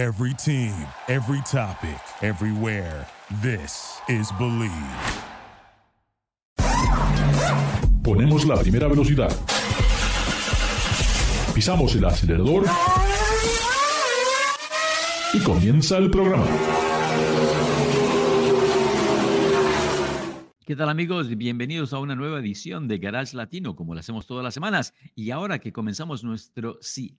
Every team, every topic, everywhere. This is Believe. Ponemos la primera velocidad. Pisamos el acelerador. Y comienza el programa. ¿Qué tal amigos? Bienvenidos a una nueva edición de Garage Latino, como lo hacemos todas las semanas. Y ahora que comenzamos nuestro sí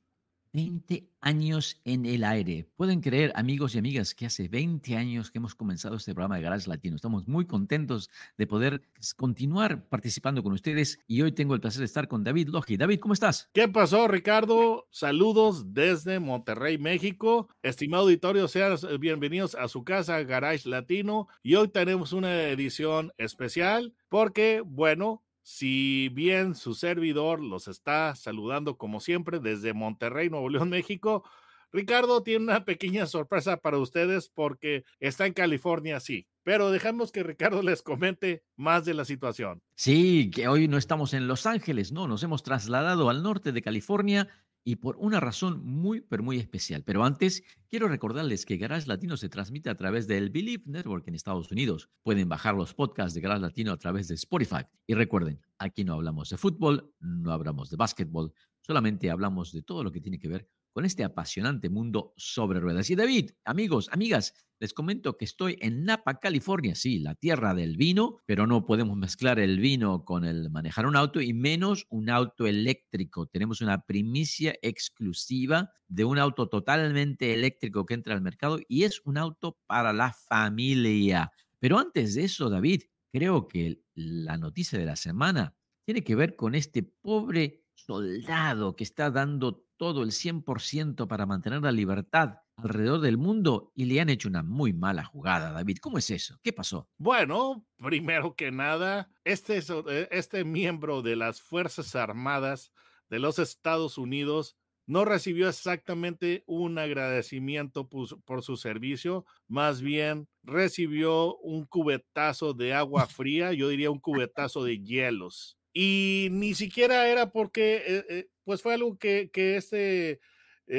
20 años en el aire. Pueden creer, amigos y amigas, que hace 20 años que hemos comenzado este programa de Garage Latino. Estamos muy contentos de poder continuar participando con ustedes y hoy tengo el placer de estar con David Logi. David, ¿cómo estás? ¿Qué pasó, Ricardo? Saludos desde Monterrey, México. Estimado auditorio, sean bienvenidos a su casa Garage Latino y hoy tenemos una edición especial porque, bueno, si bien su servidor los está saludando como siempre desde Monterrey, Nuevo León, México, Ricardo tiene una pequeña sorpresa para ustedes porque está en California, sí. Pero dejamos que Ricardo les comente más de la situación. Sí, que hoy no estamos en Los Ángeles, no, nos hemos trasladado al norte de California y por una razón muy, pero muy especial. Pero antes, quiero recordarles que Garage Latino se transmite a través del Believe Network en Estados Unidos. Pueden bajar los podcasts de Garage Latino a través de Spotify. Y recuerden, aquí no hablamos de fútbol, no hablamos de básquetbol, solamente hablamos de todo lo que tiene que ver con este apasionante mundo sobre ruedas. Y David, amigos, amigas, les comento que estoy en Napa, California, sí, la tierra del vino, pero no podemos mezclar el vino con el manejar un auto y menos un auto eléctrico. Tenemos una primicia exclusiva de un auto totalmente eléctrico que entra al mercado y es un auto para la familia. Pero antes de eso, David, creo que la noticia de la semana tiene que ver con este pobre soldado que está dando todo el 100% para mantener la libertad alrededor del mundo y le han hecho una muy mala jugada, David. ¿Cómo es eso? ¿Qué pasó? Bueno, primero que nada, este, eh, este miembro de las Fuerzas Armadas de los Estados Unidos no recibió exactamente un agradecimiento por, su servicio, más bien recibió un cubetazo de agua fría, yo diría un cubetazo de hielos. Y ni siquiera era porque, eh, eh, pues fue algo que, este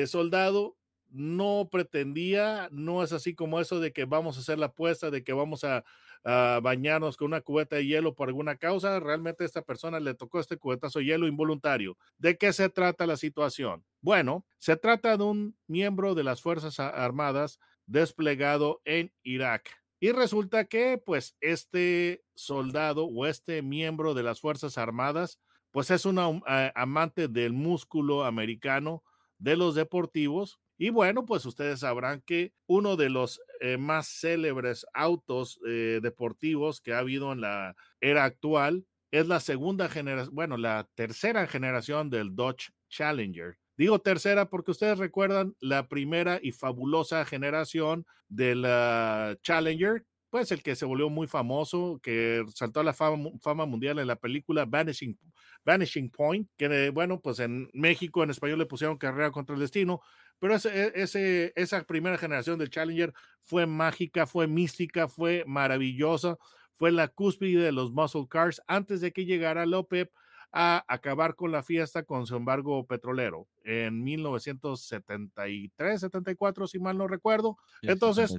soldado no pretendía, no es así como eso de que vamos a hacer la apuesta, de que vamos a, bañarnos con una cubeta de hielo por alguna causa. Realmente a esta persona le tocó este cubetazo de hielo involuntario. ¿De qué se trata la situación? Bueno, se trata de un miembro de las Fuerzas Armadas desplegado en Irak. Y resulta que, pues, este soldado o este miembro de las Fuerzas Armadas, pues es un amante del músculo americano, de los deportivos, y bueno, pues ustedes sabrán que uno de los eh, más célebres autos eh, deportivos que ha habido en la era actual es la segunda generación, bueno, la tercera generación del Dodge Challenger. Digo tercera porque ustedes recuerdan la primera y fabulosa generación del Challenger, pues el que se volvió muy famoso, que saltó a la fama, fama, mundial en la película Vanishing, Vanishing Point, que bueno, pues en México en español le pusieron Carrera contra el Destino, pero ese, ese, esa primera generación del Challenger fue mágica, fue mística, fue maravillosa, fue la cúspide de los muscle cars antes de que llegara López a acabar con la fiesta con su embargo petrolero en 1973, 74, si mal no recuerdo. Entonces,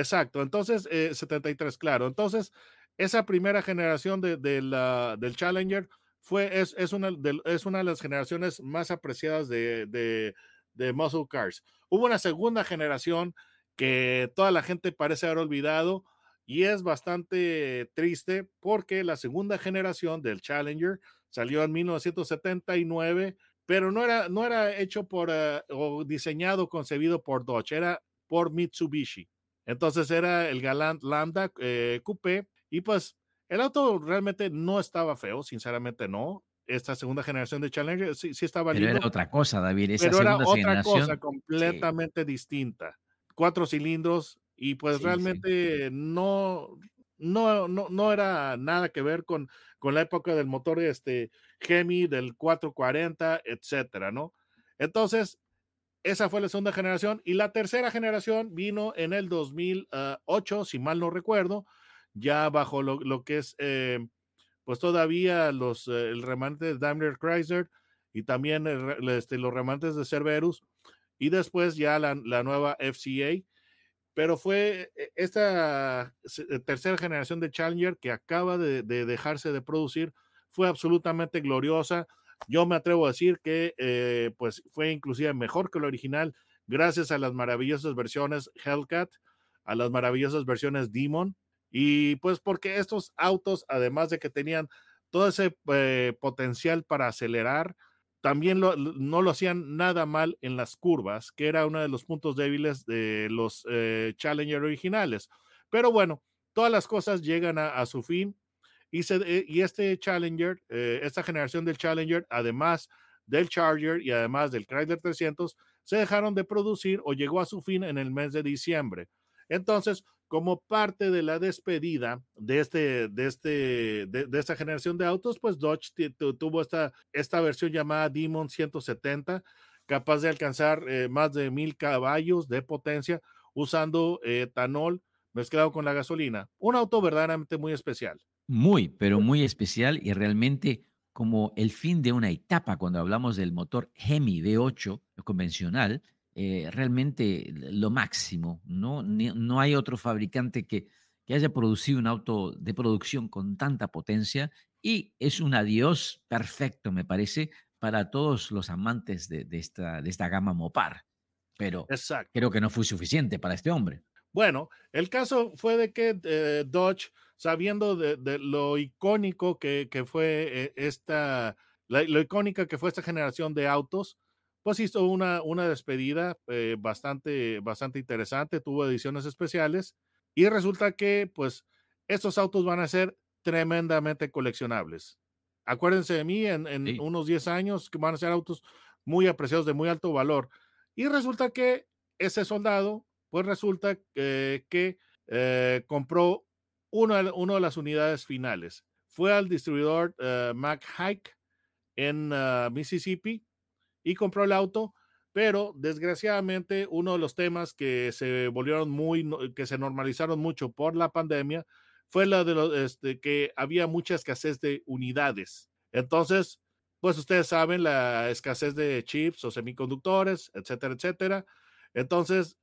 exacto, entonces, 73, eh, claro. Entonces, esa primera generación de, del Challenger fue, es, es, una de, es una de las generaciones más apreciadas de de muscle cars. Hubo una segunda generación que toda la gente parece haber olvidado y es bastante triste porque la segunda generación del Challenger salió en 1979, pero no era, no era hecho por uh, o diseñado, concebido por Dodge, era por Mitsubishi. Entonces era el Galant Lambda eh, Coupé y pues el auto realmente no estaba feo, sinceramente no esta segunda generación de Challenger sí, sí estaba Pero era otra cosa, David. Esa pero era otra cosa completamente distinta. Cuatro cilindros y pues realmente no, no, no, no era nada que ver con, con la época del motor este Hemi, del 440, etcétera, ¿no? Entonces, esa fue la segunda generación y la tercera generación vino en el 2008, si mal no recuerdo, ya bajo lo, que es eh, pues todavía los, eh, el remanente de Daimler Chrysler y también este, los remantes de Cerberus. y después ya la, nueva FCA. Pero fue eh, esta eh, tercera generación de Challenger que acaba de dejarse de producir, fue absolutamente gloriosa. Yo me atrevo a decir que eh, pues fue inclusive mejor que el original gracias a las maravillosas versiones Hellcat, a las maravillosas versiones Demon y pues porque estos autos además de que tenían todo ese eh, potencial para acelerar, también no lo hacían nada mal en las curvas, que era uno de los puntos débiles de los eh, Challenger originales. Pero bueno, todas las cosas llegan a, a su fin y, este Challenger, eh, esta generación del Challenger, además del Charger y además del Chrysler 300, se dejaron de producir o llegó a su fin en el mes de diciembre. Entonces, como parte de la despedida de, este, de, este, de, esta generación de autos, pues Dodge tuvo esta, esta versión llamada Demon 170, capaz de alcanzar eh, más de mil caballos de potencia usando etanol mezclado con la gasolina. Un auto verdaderamente muy especial. Muy, pero muy especial y realmente como el fin de una etapa cuando hablamos del motor Hemi V8 convencional, eh, realmente lo máximo, ¿no? no hay otro fabricante que, que haya producido un auto de producción con tanta potencia y es un adiós perfecto, me parece, para todos los amantes de, esta, de esta gama Mopar. Pero creo que no fue suficiente para este hombre. Bueno, el caso fue de que eh, Dodge, sabiendo de, lo icónico que, fue eh, esta, lo icónica que fue esta generación de autos, pues hizo una, una despedida eh, bastante, bastante interesante, tuvo ediciones especiales y resulta que pues estos autos van a ser tremendamente coleccionables. Acuérdense de mí, en, unos 10 años que van a ser autos muy apreciados de muy alto valor. Y resulta que ese soldado pues resulta que eh, compró una, de las unidades finales. Fue al distribuidor uh, Mac Hike en ah, Mississippi y compró el auto, pero desgraciadamente uno de los temas que se volvieron muy, que se normalizaron mucho por la pandemia fue la de este, que había mucha escasez de unidades. Entonces, pues ustedes saben la escasez de chips o semiconductores, etcétera, etcétera. Entonces,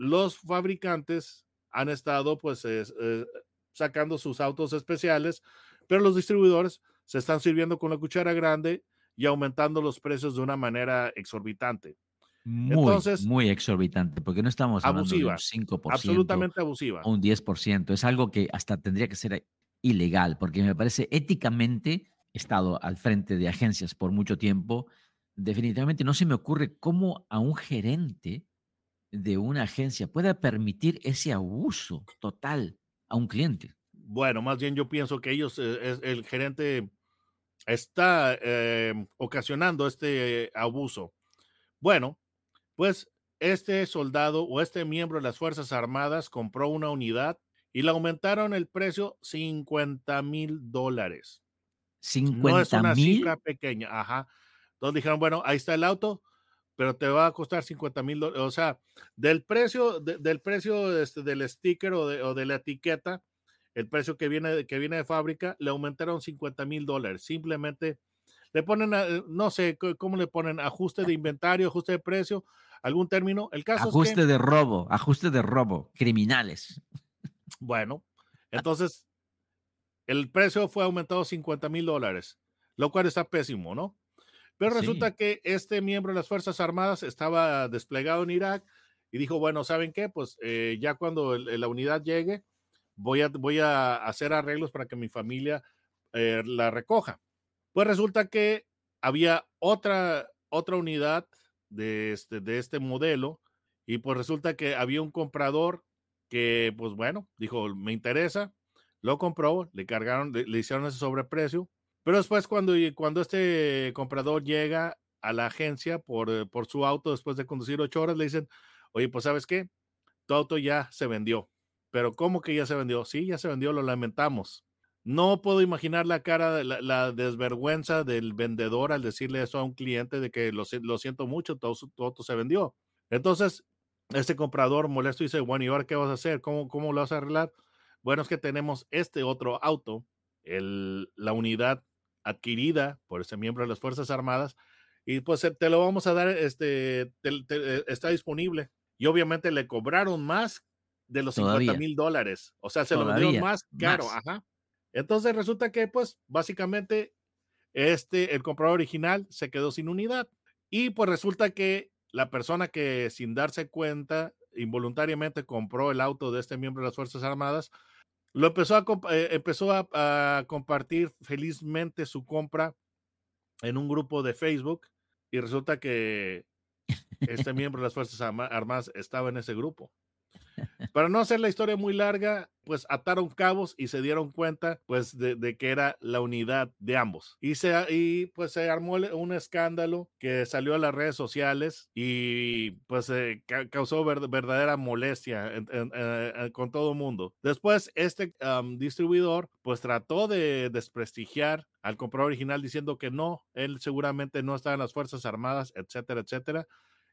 los fabricantes han estado pues eh, sacando sus autos especiales, pero los distribuidores se están sirviendo con la cuchara grande y aumentando los precios de una manera exorbitante. Muy, Entonces, muy exorbitante, porque no estamos hablando de un 5%, absolutamente abusiva. O un 10%. Es algo que hasta tendría que ser ilegal, porque me parece éticamente, he estado al frente de agencias por mucho tiempo, definitivamente no se me ocurre cómo a un gerente de una agencia pueda permitir ese abuso total a un cliente. Bueno, más bien yo pienso que ellos, eh, el gerente está em, ocasionando este abuso. Bueno, pues este soldado o este miembro de las Fuerzas Armadas compró una unidad y le aumentaron el precio 50 mil dólares. 50 no es una cifra pequeña, ajá. Entonces dijeron, bueno, ahí está el auto, pero te va a costar 50 mil dólares. O sea, del precio, del precio este, del sticker o de, o de, la etiqueta, el precio que viene, que viene de fábrica, le aumentaron 50 mil dólares. Simplemente le ponen, no sé cómo le ponen, ajuste de inventario, ajuste de precio, algún término. El caso ajuste de robo, ajuste de robo, criminales. Bueno, entonces el precio fue aumentado 50 mil dólares, lo cual está pésimo, ¿no? Pero resulta que este miembro de las Fuerzas Armadas estaba desplegado en Irak y dijo, bueno, ¿saben qué? Pues eh, ya cuando la unidad llegue, voy a, voy a hacer arreglos para que mi familia eh, la recoja. Pues resulta que había otra, otra unidad de este, de este modelo y pues resulta que había un comprador que, pues bueno, dijo, me interesa, lo compró, le cargaron, le hicieron ese sobreprecio pero después cuando, cuando este comprador llega a la agencia por, eh, por su auto después de conducir ocho horas, le dicen, oye, pues sabes qué, tu auto ya se vendió. Pero ¿cómo que ya se vendió? Sí, ya se vendió, lo lamentamos. No puedo imaginar la cara, la, la desvergüenza del vendedor al decirle eso a un cliente de que lo, siento mucho, tu, tu, auto se vendió. Entonces, este comprador molesto dice, bueno, ¿y ahora qué vas a hacer? ¿Cómo, cómo lo vas a arreglar? Bueno, es que tenemos este otro auto, el, la unidad adquirida por ese miembro de las Fuerzas Armadas y pues te lo vamos a dar, este, está disponible. Y obviamente le cobraron más de los 50 mil dólares. O sea, se lo vendieron más caro. Ajá. Entonces resulta que, pues, básicamente, este, el comprador original se quedó sin unidad. Y pues resulta que la persona que sin darse cuenta involuntariamente compró el auto de este miembro de las Fuerzas Armadas, lo empezó a, eh, empezó a, compartir felizmente su compra en un grupo de Facebook y resulta que este miembro de las Fuerzas Armadas estaba en ese grupo. Para no hacer la historia muy larga, pues ataron cabos y se dieron cuenta pues de, que era la unidad de ambos. Y, se, y pues se armó un escándalo que salió a las redes sociales y pues causó verdadera molestia eh, con todo el mundo. Después este distribuidor pues trató de desprestigiar al comprador original diciendo que no, él seguramente no estaba en las Fuerzas Armadas, etcétera, etcétera.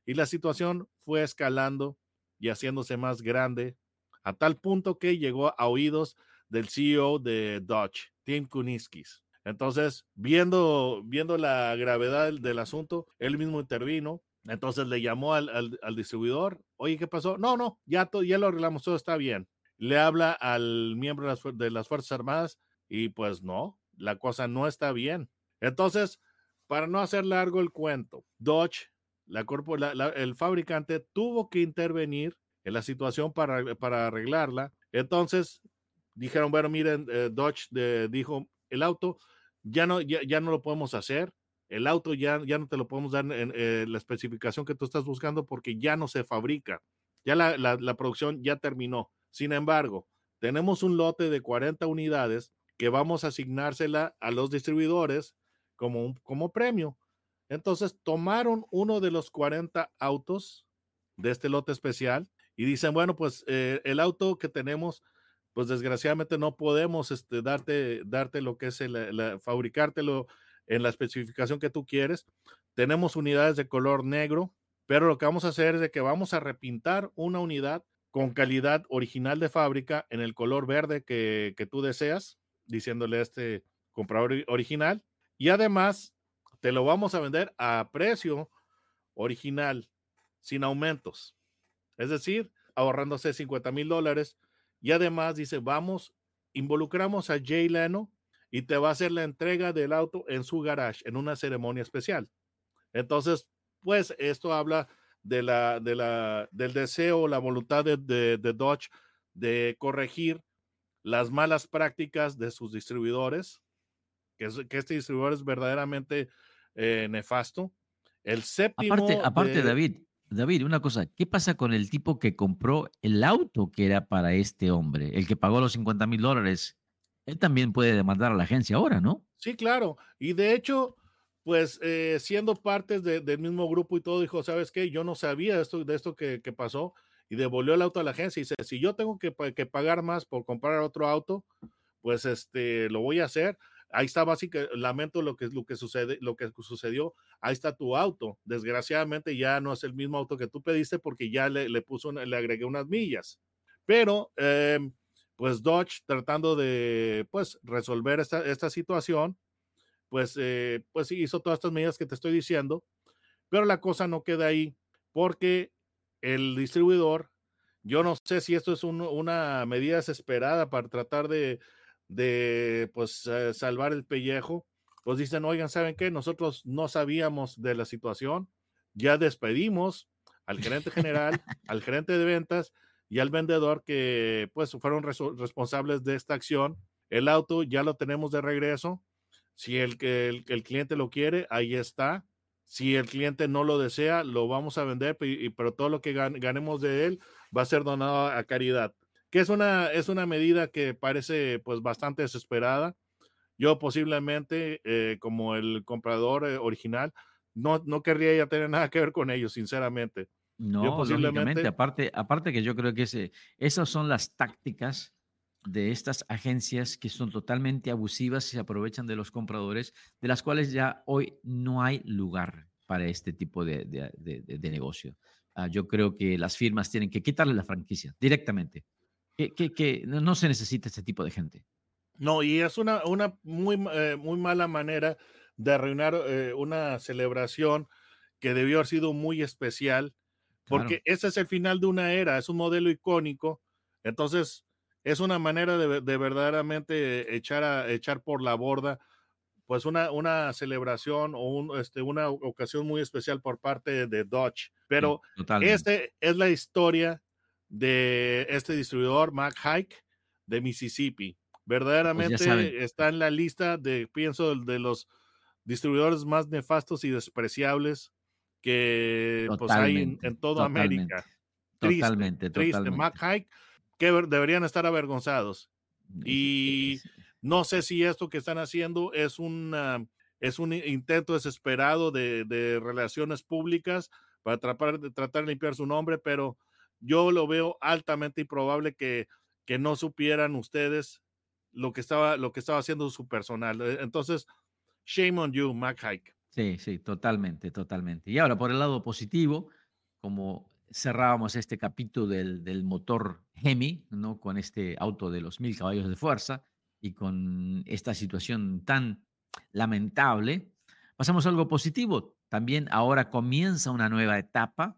Y la situación fue escalando y haciéndose más grande, a tal punto que llegó a oídos del CEO de Dodge, Tim Kuniskis. Entonces, viendo, viendo la gravedad del, asunto, él mismo intervino. Entonces le llamó al, al, distribuidor, oye, ¿qué pasó? No, no, ya, ya lo arreglamos, todo está bien. Le habla al miembro de las, de las Fuerzas Armadas y pues no, la cosa no está bien. Entonces, para no hacer largo el cuento, Dodge la, el fabricante tuvo que intervenir en la situación para, para arreglarla. Entonces dijeron, bueno, miren, eh, Dodge dijo, el auto ya no, ya, no lo podemos hacer, el auto ya, ya no te lo podemos dar en, eh, la especificación que tú estás buscando porque ya no se fabrica, ya la, la producción ya terminó. Sin embargo, tenemos un lote de 40 unidades que vamos a asignársela a los distribuidores como, como premio. Entonces tomaron uno de los 40 autos de este lote especial y dicen, bueno, pues eh, el auto que tenemos, pues desgraciadamente no podemos este, darte, darte lo que es el, fabricártelo en la especificación que tú quieres. Tenemos unidades de color negro, pero lo que vamos a hacer es de que vamos a repintar una unidad con calidad original de fábrica en el color verde que, que tú deseas, diciéndole a este comprador original. Y además te lo vamos a vender a precio original, sin aumentos. Es decir, ahorrándose 50 mil dólares. Y además dice, vamos, involucramos a Jay Leno y te va a hacer la entrega del auto en su garage, en una ceremonia especial. Entonces, pues esto habla de la, de la, del deseo, la voluntad de, de Dodge de corregir las malas prácticas de sus distribuidores, que, que este distribuidor es verdaderamente eh, nefasto. El séptimo. Aparte, aparte David, David, una cosa, ¿qué pasa con el tipo que compró el auto que era para este hombre, el que pagó los 50 mil dólares? Él también puede demandar a la agencia ahora, ¿no? Sí, claro. Y de hecho, pues eh, siendo parte del mismo grupo y todo, dijo, ¿sabes qué? Yo no sabía de esto, de esto que, pasó y devolvió el auto a la agencia y dice, si yo tengo que, que pagar más por comprar otro auto, pues este, lo voy a hacer ahí está básicamente, lamento lo que, lo que sucede, lo que sucedió, ahí está tu auto. Desgraciadamente ya no es el mismo auto que tú pediste porque ya le, le puso, le agregué unas millas. Pero, em, pues Dodge tratando de, pues, resolver esta, esta situación, pues, eh, pues hizo todas estas medidas que te estoy diciendo, pero la cosa no queda ahí porque el distribuidor, yo no sé si esto es una medida desesperada para tratar de de pues eh, salvar el pellejo, pues dicen, oigan, ¿saben qué? Nosotros no sabíamos de la situación, ya despedimos al gerente general, al gerente de ventas y al vendedor que pues fueron responsables de esta acción. El auto ya lo tenemos de regreso. Si el, el, el cliente lo quiere, ahí está. Si el cliente no lo desea, lo vamos a vender, pero todo lo que ganemos de él va a ser donado a caridad que es una, es una medida que parece pues bastante desesperada. Yo posiblemente, eh, como el comprador eh, original, no, no querría ya tener nada que ver con ellos, sinceramente. No, yo posiblemente... aparte, aparte que yo creo que ese, esas son las tácticas de estas agencias que son totalmente abusivas y se aprovechan de los compradores, de las cuales ya hoy no hay lugar para este tipo de, de, negocio. Ah, yo creo que las firmas tienen que quitarle la franquicia directamente que, no se necesita este tipo de gente. No, y es una, una muy, eh, muy mala manera de arruinar eh, una celebración que debió haber sido muy especial, porque ese es el final de una era, es un modelo icónico, entonces es una manera de, verdaderamente echar, a, echar por la borda pues una, una celebración o este, una ocasión muy especial por parte de Dodge. Pero este es la historia de este distribuidor, Mac Hike, de Mississippi. Pues verdaderamente está en la lista de, pienso, de los distribuidores más nefastos y despreciables que pues, hay en, toda América. Triste, totalmente, triste. Mac Hike, que deberían estar avergonzados. Y no sé si esto que están haciendo es, una, es un intento desesperado de, relaciones públicas para tratar, tratar de limpiar su nombre, pero yo lo veo altamente improbable que, que no supieran ustedes lo que estaba, lo que estaba haciendo su personal. E, entonces, shame on you, Mac Hike. Sí, sí, totalmente, totalmente. Y ahora, por el lado positivo, como cerrábamos este capítulo del, del motor Hemi, ¿no? Con este auto de los mil caballos de fuerza, y con esta situación tan lamentable, pasamos a algo positivo. También ahora comienza una nueva etapa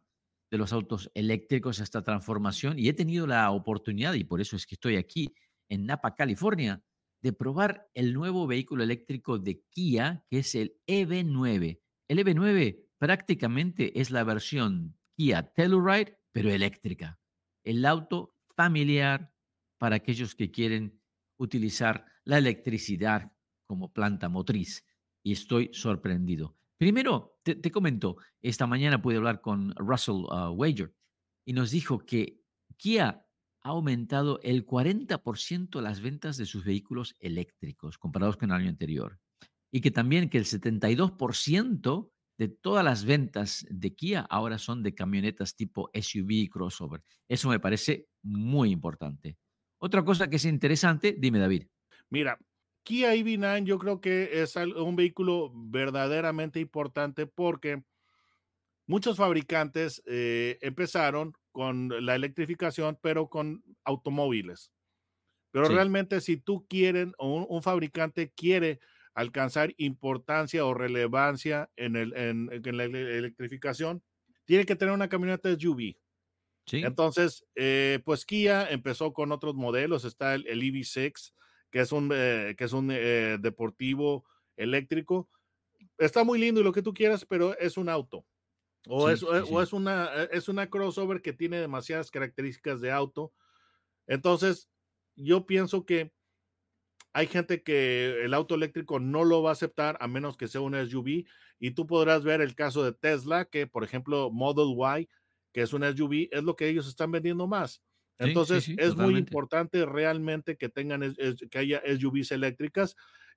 de los autos eléctricos, esta transformación, y he tenido la oportunidad, y por eso es que estoy aquí en Napa, California, de probar el nuevo vehículo eléctrico de Kia, que es el EV9. El EV9 prácticamente es la versión Kia Telluride, pero eléctrica. El auto familiar para aquellos que quieren utilizar la electricidad como planta motriz y estoy sorprendido. Primero, te, comento, esta mañana pude hablar con Russell uh, Wager y nos dijo que Kia ha aumentado el 40% las ventas de sus vehículos eléctricos comparados con el año anterior y que también que el 72% de todas las ventas de Kia ahora son de camionetas tipo SUV y crossover. Eso me parece muy importante. Otra cosa que es interesante, dime David. Mira, Kia EV9 yo creo que es un vehículo verdaderamente importante porque muchos fabricantes eh, empezaron con la electrificación, pero con automóviles. Pero realmente si tú quieres, o un, fabricante quiere alcanzar importancia o relevancia en, el, en la electrificación, tiene que tener una camioneta SUV. Entonces, eh, pues Kia empezó con otros modelos. Está el, EV6, que es un, eh, que es un eh, deportivo eléctrico. Está muy lindo y lo que tú quieras, pero es un auto. O, es, o es, una, es una crossover que tiene demasiadas características de auto. Entonces, yo pienso que hay gente que el auto eléctrico no lo va a aceptar a menos que sea un SUV. Y tú podrás ver el caso de Tesla, que por ejemplo Model Y que es una SUV, es lo que ellos están vendiendo más. Entonces, es muy importante realmente que tengan, que haya SUVs eléctricas.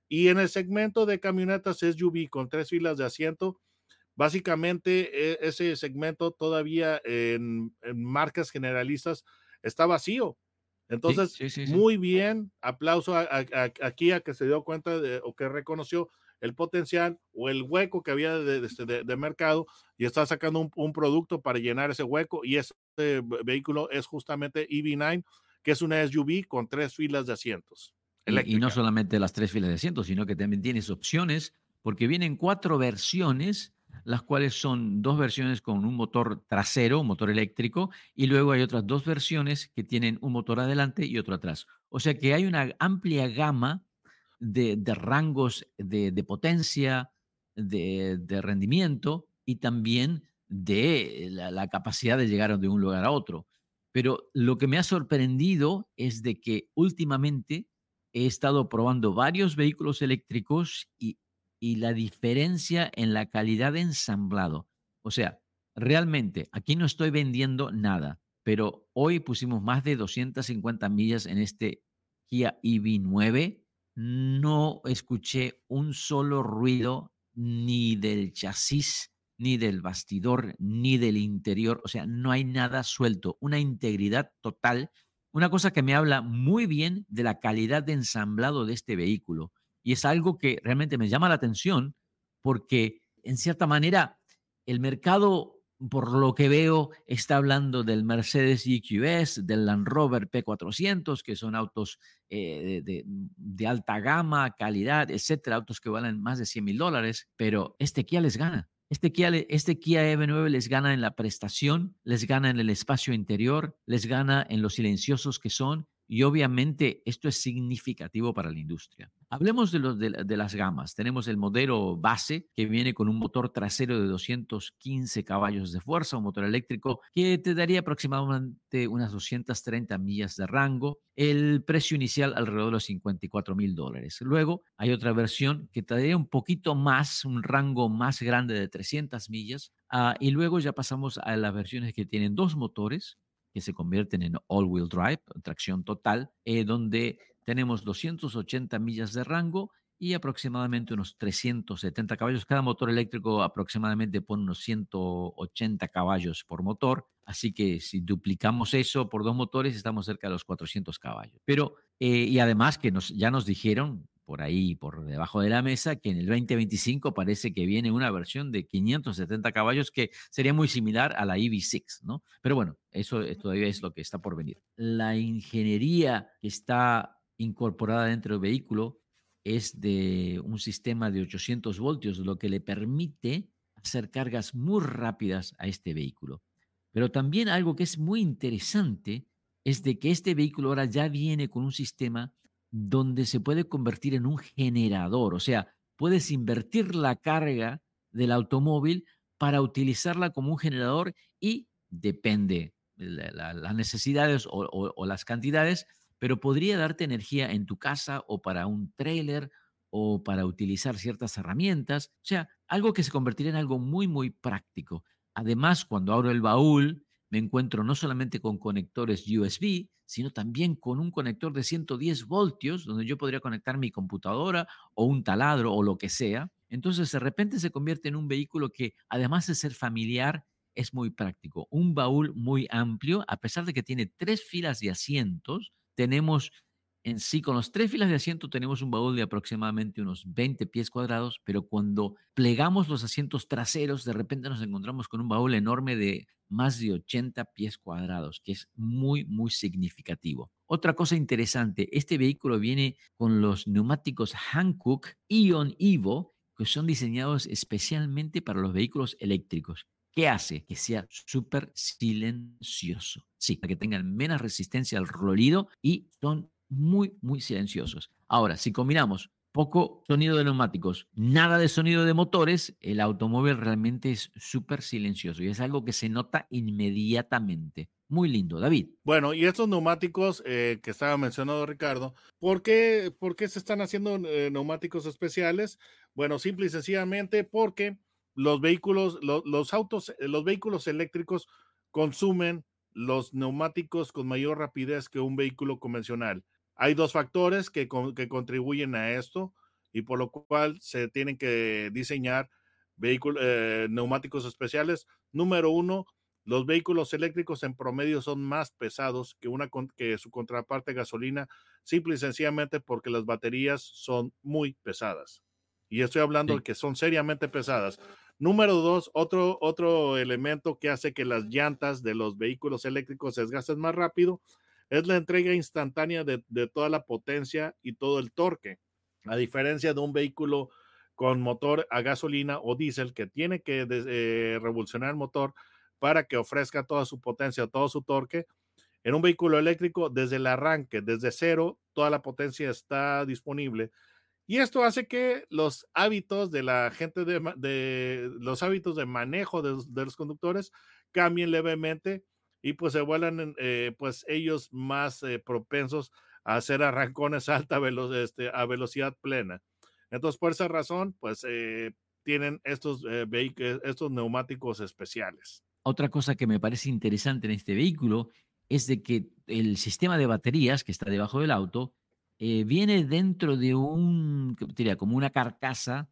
Y en el segmento de camionetas SUV con tres filas de asiento, básicamente e, ese segmento todavía en, marcas generalistas está vacío. Entonces, muy bien, aplauso a, aquí a que se dio cuenta de, o que reconoció el potencial o el hueco que había este, de, mercado y está sacando un, producto para llenar ese hueco y ese vehículo es justamente EV9, que es una SUV con tres filas de asientos. Y, no solamente las tres filas de asientos, sino que también tienes opciones, porque vienen cuatro versiones, las cuales son dos versiones con un motor trasero, un motor eléctrico, y luego hay otras dos versiones que tienen un motor adelante y otro atrás. O sea que hay una amplia gama de, rangos de, potencia, de, rendimiento y también de la, capacidad de llegar de un lugar a otro. Pero lo que me ha sorprendido es de que últimamente he estado probando varios vehículos eléctricos y, y la diferencia en la calidad de ensamblado. O sea, realmente aquí no estoy vendiendo nada, pero hoy pusimos más de 250 millas en este Kia EV9 no escuché un solo ruido ni del chasis, ni del bastidor, ni del interior. O sea, no hay nada suelto, una integridad total. Una cosa que me habla muy bien de la calidad de ensamblado de este vehículo. Y es algo que realmente me llama la atención porque, en cierta manera, el mercado por lo que veo, está hablando del Mercedes EQS, del Land Rover P400, que son autos eh, de, alta gama, calidad, etcétera, autos que valen más de 100 mil dólares, pero este Kia les gana. Este Kia, este Kia EV9 les gana en la prestación, les gana en el espacio interior, les gana en los silenciosos que son y obviamente esto es significativo para la industria. Hablemos de, las gamas. Tenemos el modelo base que viene con un motor trasero de 215 caballos de fuerza, un motor eléctrico que te daría aproximadamente unas 230 millas de rango. El precio inicial alrededor de los 54 mil dólares. Luego hay otra versión que te daría un poquito más, un rango más grande de 300 millas. Ah, y luego ya pasamos a las versiones que tienen dos motores, que se convierten en all-wheel drive, tracción total, eh, donde tenemos 280 millas de rango y aproximadamente unos 370 caballos. Cada motor eléctrico aproximadamente pone unos 180 caballos por motor, así que si duplicamos eso por dos motores estamos cerca de los 400 caballos. Pero, eh, y además que nos, ya nos dijeron, por ahí, por debajo de la mesa, que en el 2025 parece que viene una versión de 570 caballos que sería muy similar a la EV6, ¿no? Pero bueno, eso todavía es lo que está por venir. La ingeniería que está incorporada dentro del vehículo es de un sistema de 800 voltios, lo que le permite hacer cargas muy rápidas a este vehículo. Pero también algo que es muy interesante es de que este vehículo ahora ya viene con un sistema donde se puede convertir en un generador, o sea, puedes invertir la carga del automóvil para utilizarla como un generador y depende las necesidades o, las cantidades, pero podría darte energía en tu casa o para un trailer o para utilizar ciertas herramientas, o sea, algo que se convertiría en algo muy, muy práctico. Además, cuando abro el baúl, me encuentro no solamente con conectores USB, sino también con un conector de 110 voltios, donde yo podría conectar mi computadora o un taladro o lo que sea. Entonces, de repente se convierte en un vehículo que, además de ser familiar, es muy práctico. Un baúl muy amplio, a pesar de que tiene tres filas de asientos, tenemos en sí, con los tres filas de asiento tenemos un baúl de aproximadamente unos 20 pies cuadrados, pero cuando plegamos los asientos traseros, de repente nos encontramos con un baúl enorme de más de 80 pies cuadrados, que es muy, muy significativo. Otra cosa interesante, este vehículo viene con los neumáticos Hankook Ion Evo, que son diseñados especialmente para los vehículos eléctricos. ¿Qué hace? Que sea súper silencioso. Sí, para que tengan menos resistencia al ruido y son muy, muy silenciosos. Ahora, si combinamos poco sonido de neumáticos, nada de sonido de motores, el automóvil realmente es súper silencioso y es algo que se nota inmediatamente. Muy lindo, David. Bueno, y estos neumáticos eh, que estaba mencionando Ricardo, ¿por qué, por qué se están haciendo eh, neumáticos especiales? Bueno, simple y sencillamente porque los vehículos, los autos, eh, los vehículos eléctricos consumen los neumáticos con mayor rapidez que un vehículo convencional. Hay dos factores que, que contribuyen a esto y por lo cual se tienen que diseñar vehículos, eh, neumáticos especiales. Número uno, los vehículos eléctricos en promedio son más pesados que, una, que su contraparte gasolina, simple y sencillamente porque las baterías son muy pesadas. Y estoy hablando de que son seriamente pesadas. Número dos, otro, otro elemento que hace que las llantas de los vehículos eléctricos se desgasten más rápido es la entrega instantánea de, toda la potencia y todo el torque, a diferencia de un vehículo con motor a gasolina o diésel que tiene que eh, revolucionar el motor para que ofrezca toda su potencia, todo su torque. En un vehículo eléctrico, desde el arranque, desde cero, toda la potencia está disponible. Y esto hace que los hábitos de la gente, de, los hábitos de manejo de, de los conductores cambien levemente y pues se vuelan eh, pues ellos más eh, propensos a hacer arrancones a alta velocidad, este, a velocidad plena. Entonces, por esa razón, pues eh, tienen estos, estos neumáticos especiales. Otra cosa que me parece interesante en este vehículo es de que el sistema de baterías que está debajo del auto viene dentro de un, diría, como una carcasa,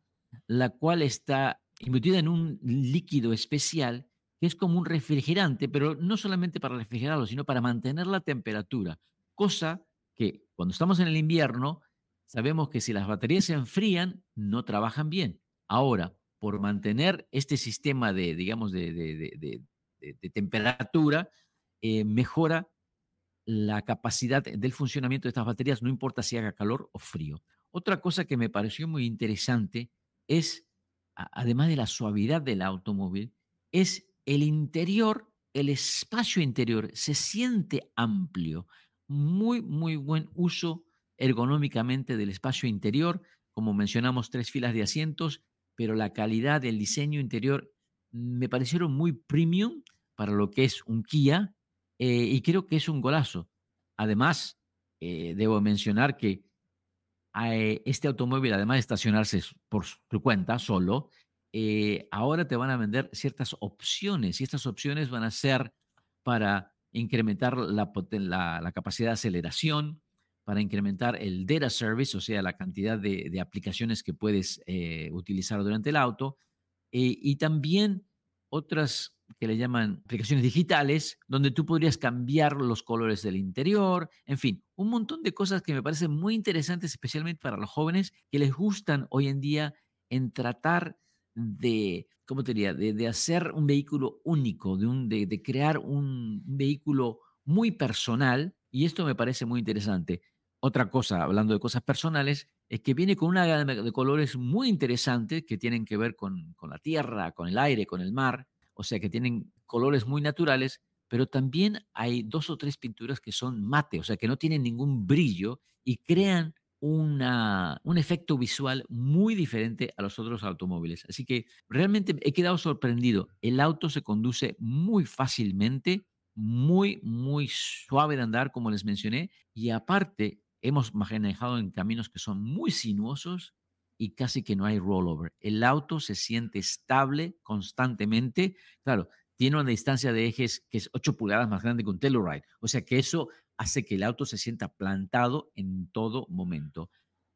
la cual está embutida en un líquido especial que es como un refrigerante, pero no solamente para refrigerarlo, sino para mantener la temperatura, cosa que cuando estamos en el invierno sabemos que si las baterías se enfrían, no trabajan bien. Ahora, por mantener este sistema de, digamos, de, temperatura, eh, mejora la capacidad del funcionamiento de estas baterías, no importa si haga calor o frío. Otra cosa que me pareció muy interesante es, además de la suavidad del automóvil, es el interior, el espacio interior se siente amplio. Muy, muy buen uso ergonómicamente del espacio interior. Como mencionamos, tres filas de asientos, pero la calidad del diseño interior me parecieron muy premium para lo que es un Kia eh, y creo que es un golazo. Además, eh, debo mencionar que eh, este automóvil, además de estacionarse por su cuenta solo, ahora te van a vender ciertas opciones y estas opciones van a ser para incrementar la, la, capacidad de aceleración, para incrementar el data service, o sea, la cantidad de, aplicaciones que puedes utilizar durante el auto, y también otras que le llaman aplicaciones digitales, donde tú podrías cambiar los colores del interior, en fin, un montón de cosas que me parecen muy interesantes, especialmente para los jóvenes que les gustan hoy en día en tratar de, ¿cómo te diría?, de, hacer un vehículo único, de, un, de, crear un, vehículo muy personal, y esto me parece muy interesante. Otra cosa, hablando de cosas personales, es que viene con una gama de colores muy interesantes que tienen que ver con, con la tierra, con el aire, con el mar, o sea que tienen colores muy naturales, pero también hay dos o tres pinturas que son mate, o sea que no tienen ningún brillo y crean una, un efecto visual muy diferente a los otros automóviles. Así que realmente he quedado sorprendido. El auto se conduce muy fácilmente, muy, muy suave de andar, como les mencioné, y aparte hemos manejado en caminos que son muy sinuosos y casi que no hay rollover. El auto se siente estable constantemente. Claro, tiene una distancia de ejes que es 8 pulgadas más grande que un Telluride. O sea que eso hace que el auto se sienta plantado en todo momento.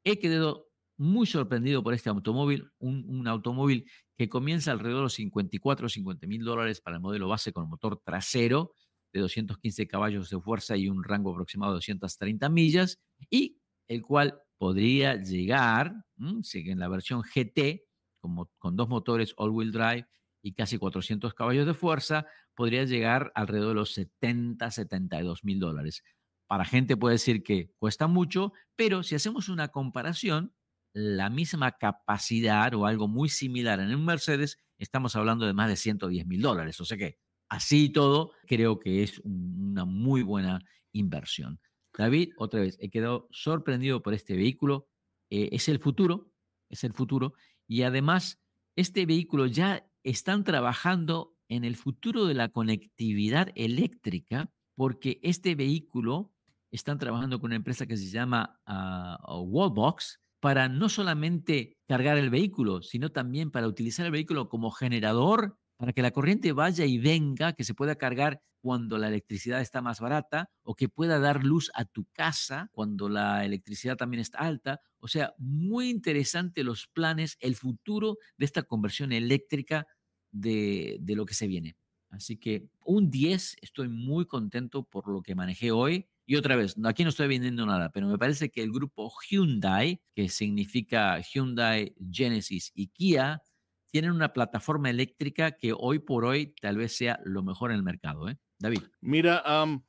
He quedado muy sorprendido por este automóvil, un, automóvil que comienza alrededor de los 54 o 50 mil dólares para el modelo base con motor trasero de 215 caballos de fuerza y un rango aproximado de 230 millas, y el cual podría llegar, en la versión GT, como, con dos motores all-wheel drive y casi 400 caballos de fuerza, podría llegar alrededor de los 70, 72 mil dólares. Para gente puede decir que cuesta mucho, pero si hacemos una comparación, la misma capacidad o algo muy similar en un Mercedes, estamos hablando de más de 110 mil dólares. O sea que así y todo, creo que es una muy buena inversión. David, otra vez, he quedado sorprendido por este vehículo. Eh, es el futuro, es el futuro. Y además, este vehículo ya están trabajando en el futuro de la conectividad eléctrica, porque este vehículo están trabajando con una empresa que se llama uh, Wallbox para no solamente cargar el vehículo, sino también para utilizar el vehículo como generador para que la corriente vaya y venga, que se pueda cargar cuando la electricidad está más barata o que pueda dar luz a tu casa cuando la electricidad también está alta. O sea, muy interesante los planes, el futuro de esta conversión eléctrica de, de lo que se viene. Así que un 10, estoy muy contento por lo que manejé hoy. Y otra vez, aquí no estoy vendiendo nada, pero me parece que el grupo Hyundai, que significa Hyundai, Genesis y Kia, tienen una plataforma eléctrica que hoy por hoy tal vez sea lo mejor en el mercado. ¿eh? David. Mira,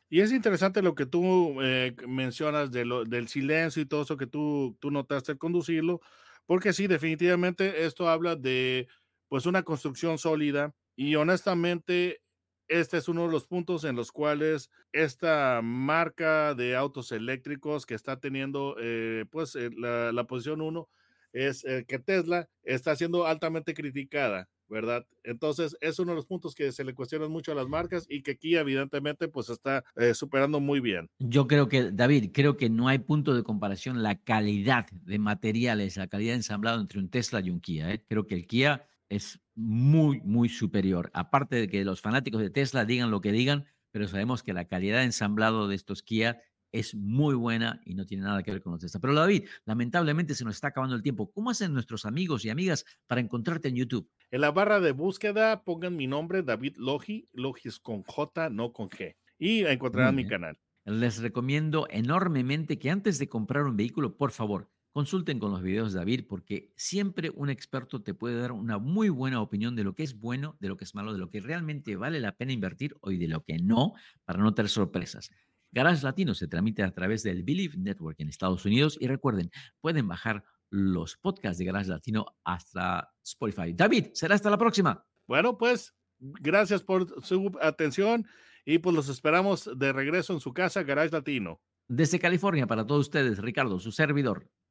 y es interesante lo que tú eh, mencionas de lo, del silencio y todo eso que tú, tú notaste al conducirlo, porque sí, definitivamente esto habla de pues una construcción sólida y honestamente este es uno de los puntos en los cuales esta marca de autos eléctricos que está teniendo eh, pues eh, la, posición 1 es eh, que Tesla está siendo altamente criticada, ¿verdad? Entonces, es uno de los puntos que se le cuestionan mucho a las marcas y que aquí evidentemente pues está superando muy bien. Yo creo que, David, creo que no hay punto de comparación la calidad de materiales, la calidad de ensamblado entre un Tesla y un Kia. Creo que el Kia es muy, muy superior. Aparte de que los fanáticos de Tesla digan lo que digan, pero sabemos que la calidad de ensamblado de estos Kia es muy buena y no tiene nada que ver con los Tesla. Pero David, lamentablemente se nos está acabando el tiempo. ¿Cómo hacen nuestros amigos y amigas para encontrarte en YouTube? En la barra de búsqueda pongan mi nombre, David Logi. Logi es con J, no con G. Y encontrarán mi canal. Les recomiendo enormemente que antes de comprar un vehículo, por favor, Consulten con los videos de David porque siempre un experto te puede dar una muy buena opinión de lo que es bueno, de lo que es malo, de lo que realmente vale la pena invertir o de lo que no, para no tener sorpresas. Garage Latino se transmite a través del Believe Network en Estados Unidos y recuerden, pueden bajar los podcasts de Garage Latino hasta Spotify. David, será hasta la próxima. Bueno, pues gracias por su atención y pues los esperamos de regreso en su casa, Garage Latino. Desde California para todos ustedes, Ricardo, su servidor.